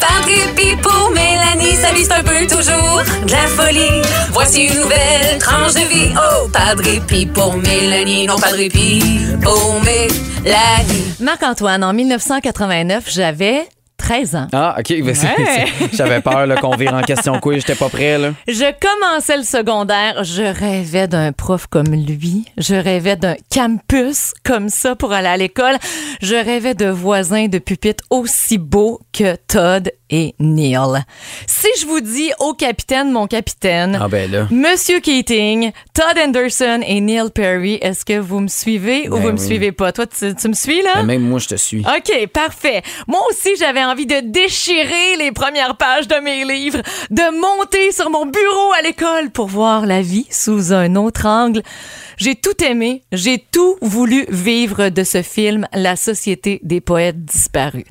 Par répit pour Mélanie, vie c'est un peu toujours de la folie. Voici une nouvelle tranche de vie. Oh, pas de pour Mélanie, non pas de pour Mélanie. Marc-Antoine, en 1989, j'avais 13 ans. Ah, OK. ben, Ouais. J'avais peur qu'on vire en question quiz. J'étais pas prêt. Là. Je commençais le secondaire, je rêvais d'un prof comme lui, je rêvais d'un campus comme ça pour aller à l'école, je rêvais de voisins de pupitre aussi beaux que Todd et Neil. Si je vous dis au capitaine, mon capitaine, Ah, ben là. Monsieur Keating, Todd Anderson et Neil Perry, est-ce que vous me suivez ou Ben vous me suivez pas? Toi, tu, tu me suis là? Ben, même moi, je te suis. OK, parfait. Moi aussi, j'avais envie de déchirer les premières pages de mes livres, de monter sur mon bureau à l'école pour voir la vie sous un autre angle. J'ai tout aimé, j'ai tout voulu vivre de ce film, La Société des poètes disparus.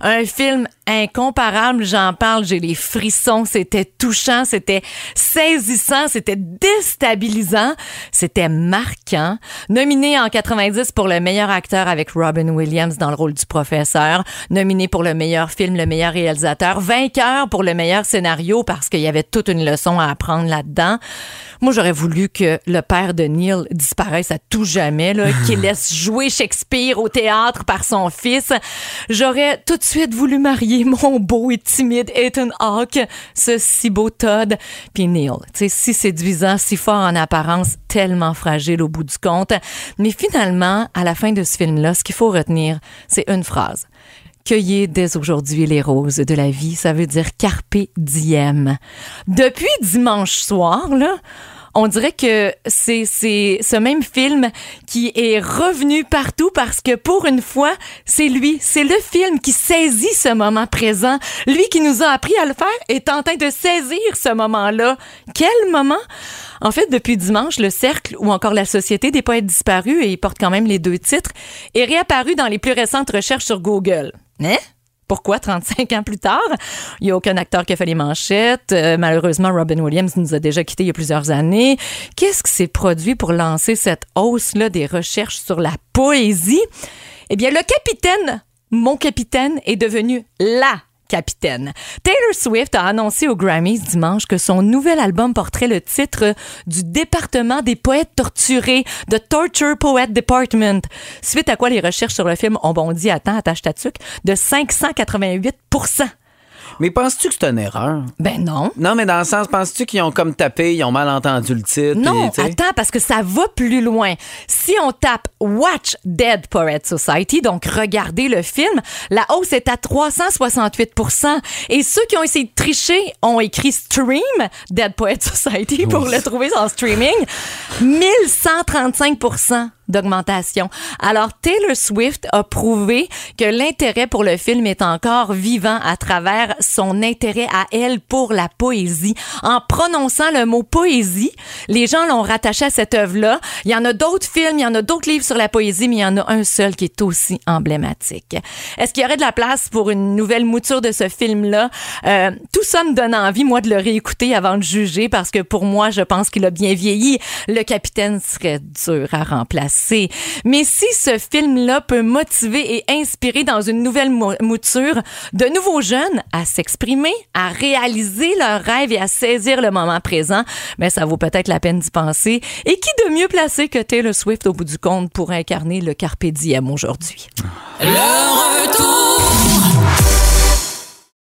Un film incomparable, j'en parle, j'ai les frissons, c'était touchant, c'était saisissant, c'était déstabilisant, c'était marquant. Nominé en 90 pour le meilleur acteur avec Robin Williams dans le rôle du professeur, nominé pour le meilleur film, le meilleur réalisateur, vainqueur pour le meilleur scénario parce qu'il y avait toute une leçon à apprendre là-dedans. Moi, j'aurais voulu que le père de Neil disparaisse à tout jamais, qu'il laisse jouer Shakespeare au théâtre par son fils. J'aurais tout de suite voulu marier mon beau et timide Ethan Hawke, ce si beau Todd, puis Neil. Tu sais, si séduisant, si fort en apparence, tellement fragile au bout du compte. Mais finalement, à la fin de ce film-là, ce qu'il faut retenir, c'est une phrase. Cueillez dès aujourd'hui les roses de la vie, ça veut dire carpe diem. Depuis dimanche soir, là, on dirait que c'est ce même film qui est revenu partout parce que pour une fois, c'est lui, c'est le film qui saisit ce moment présent. Lui qui nous a appris à le faire est en train de saisir ce moment-là. Quel moment? En fait, depuis dimanche, le Cercle ou encore la Société des poètes disparus, et il porte quand même les deux titres, est réapparu dans les plus récentes recherches sur Google. Hein? Pourquoi 35 ans plus tard? Il n'y a aucun acteur qui a fait les manchettes. Euh, malheureusement, Robin Williams nous a déjà quittés il y a plusieurs années. Qu'est-ce qui s'est produit pour lancer cette hausse-là des recherches sur la poésie? Eh bien, le capitaine, mon capitaine, est devenu la capitaine. Taylor Swift a annoncé aux Grammys dimanche que son nouvel album porterait le titre du département des poètes torturés, The Torture Poet Department. Suite à quoi les recherches sur le film ont bondi à temps, attache ta tuque, de 588 Mais penses-tu que c'est une erreur? Ben non. Non, mais dans le sens, penses-tu qu'ils ont comme tapé, ils ont mal entendu le titre? Non, attends, parce que ça va plus loin. Si on tape Watch Dead Poet Society, donc regardez le film, la hausse est à 368% Et ceux qui ont essayé de tricher ont écrit Stream Dead Poet Society pour le trouver en streaming. 1135 d'augmentation. Alors, Taylor Swift a prouvé que l'intérêt pour le film est encore vivant à travers son intérêt à elle pour la poésie. En prononçant le mot poésie, les gens l'ont rattaché à cette œuvre-là. Il y en a d'autres films, il y en a d'autres livres sur la poésie, mais il y en a un seul qui est aussi emblématique. Est-ce qu'il y aurait de la place pour une nouvelle mouture de ce film-là? Euh, tout ça me donne envie, moi, de le réécouter avant de juger, parce que pour moi, je pense qu'il a bien vieilli. Le capitaine serait dur à remplacer. Mais si ce film-là peut motiver et inspirer dans une nouvelle mou- mouture de nouveaux jeunes à s'exprimer, à réaliser leurs rêves et à saisir le moment présent, mais ça vaut peut-être la peine d'y penser. Et qui de mieux placé que Taylor Swift au bout du compte pour incarner le Carpe Diem aujourd'hui? Le